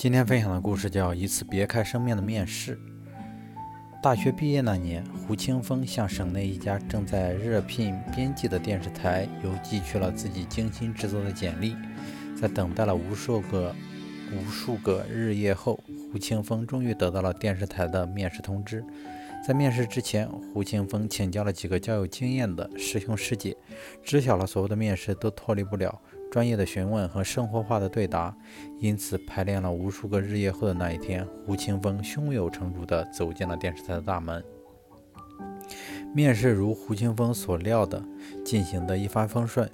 今天分享的故事叫《一次别开生面的面试》。大学毕业那年，胡清风向省内一家正在热聘编辑的电视台邮寄去了自己精心制作的简历。在等待了无数个、无数个日夜后，胡清风终于得到了电视台的面试通知。在面试之前，胡清风请教了几个较有经验的师兄师姐，知晓了所有的面试都脱离不了。专业的询问和生活化的对答，因此排练了无数个日夜后的那一天，胡清风胸有成竹地走进了电视台的大门。面试如胡清风所料的进行的一帆风顺，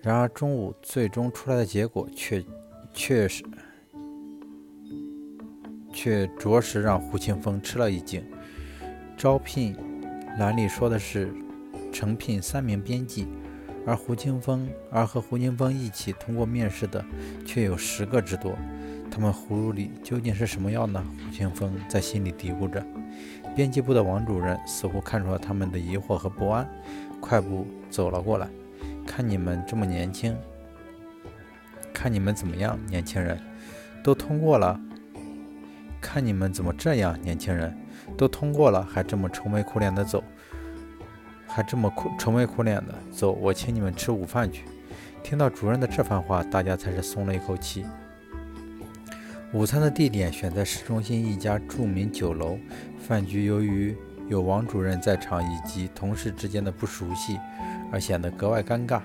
然而中午最终出来的结果却确实却着实让胡清风吃了一惊。招聘栏里说的是诚聘三名编辑。而胡清风，而和胡清风一起通过面试的却有十个之多，他们葫芦里究竟是什么药呢？胡清风在心里嘀咕着。编辑部的王主任似乎看出了他们的疑惑和不安，快步走了过来。看你们这么年轻，看你们怎么样，年轻人，都通过了。看你们怎么这样，年轻人，都通过了，还这么愁眉苦脸的走。还这么苦愁眉苦脸的走，我请你们吃午饭去。听到主任的这番话，大家才是松了一口气。午餐的地点选在市中心一家著名酒楼。饭局由于有王主任在场以及同事之间的不熟悉，而显得格外尴尬。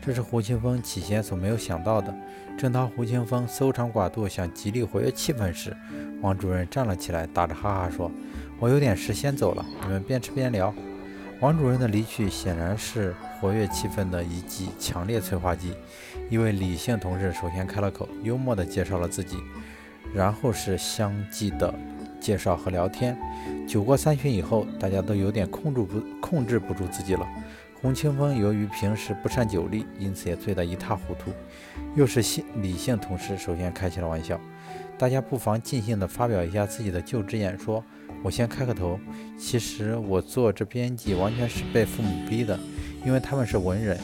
这是胡清风起先所没有想到的。正当胡清风搜肠刮肚想极力活跃气氛时，王主任站了起来，打着哈哈说：“我有点事先走了，你们边吃边聊。”王主任的离去显然是活跃气氛的一剂强烈催化剂。一位李姓同志首先开了口，幽默地介绍了自己，然后是相继的介绍和聊天。酒过三巡以后，大家都有点控制不控制不住自己了。洪清风由于平时不善酒力，因此也醉得一塌糊涂。又是姓李姓同事首先开起了玩笑，大家不妨尽兴地发表一下自己的就职演说。我先开个头，其实我做这编辑完全是被父母逼的，因为他们是文人，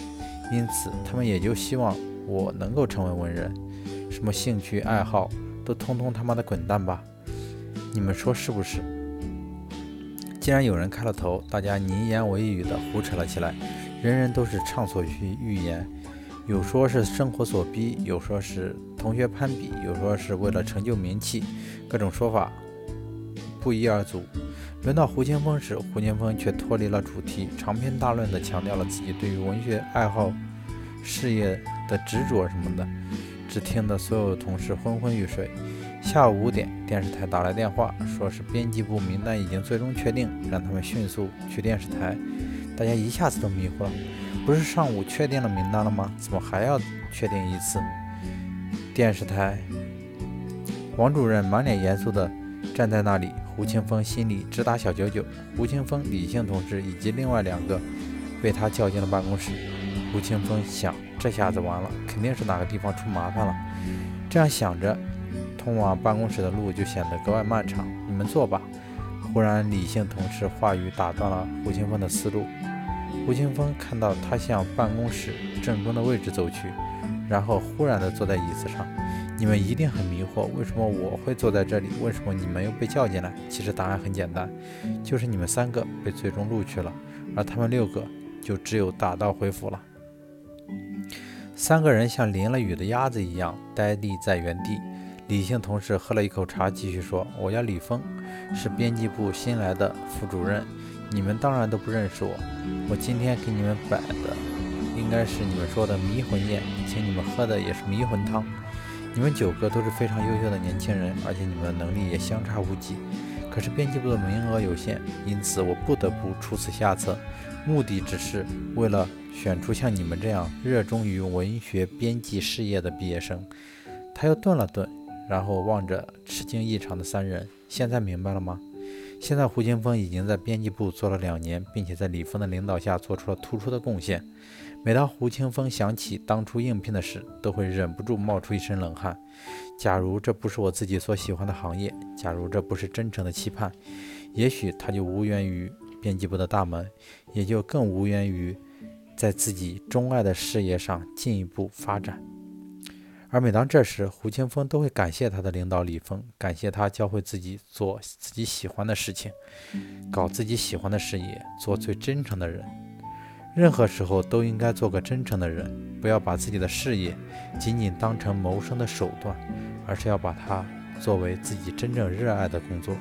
因此他们也就希望我能够成为文人。什么兴趣爱好都通通他妈的滚蛋吧！你们说是不是？既然有人开了头，大家你一言我一语的胡扯了起来，人人都是畅所欲言，有说是生活所逼，有说是同学攀比，有说是为了成就名气，各种说法。不一而足。轮到胡青峰时，胡青峰却脱离了主题，长篇大论地强调了自己对于文学爱好、事业的执着什么的，只听得所有同事昏昏欲睡。下午五点，电视台打来电话，说是编辑部名单已经最终确定，让他们迅速去电视台。大家一下子都迷糊了，不是上午确定了名单了吗？怎么还要确定一次？电视台，王主任满脸严肃地站在那里。胡清风心里直打小九九。胡清风、李姓同事以及另外两个被他叫进了办公室。胡青峰想：这下子完了，肯定是哪个地方出麻烦了。这样想着，通往办公室的路就显得格外漫长。你们坐吧。忽然，李姓同事话语打断了胡清风的思路。胡清风看到他向办公室正中的位置走去，然后忽然地坐在椅子上。你们一定很迷惑，为什么我会坐在这里？为什么你们又被叫进来？其实答案很简单，就是你们三个被最终录取了，而他们六个就只有打道回府了。三个人像淋了雨的鸭子一样呆立在原地。李姓同事喝了一口茶，继续说：“我叫李峰，是编辑部新来的副主任。你们当然都不认识我。我今天给你们摆的，应该是你们说的迷魂宴，请你们喝的也是迷魂汤。”你们九个都是非常优秀的年轻人，而且你们的能力也相差无几。可是编辑部的名额有限，因此我不得不出此下策，目的只是为了选出像你们这样热衷于文学编辑事业的毕业生。他又顿了顿，然后望着吃惊异常的三人：“现在明白了吗？”现在胡青峰已经在编辑部做了两年，并且在李峰的领导下做出了突出的贡献。每当胡清峰想起当初应聘的事，都会忍不住冒出一身冷汗。假如这不是我自己所喜欢的行业，假如这不是真诚的期盼，也许他就无缘于编辑部的大门，也就更无缘于在自己钟爱的事业上进一步发展。而每当这时，胡清峰都会感谢他的领导李峰，感谢他教会自己做自己喜欢的事情，搞自己喜欢的事业，做最真诚的人。任何时候都应该做个真诚的人，不要把自己的事业仅仅当成谋生的手段，而是要把它作为自己真正热爱的工作。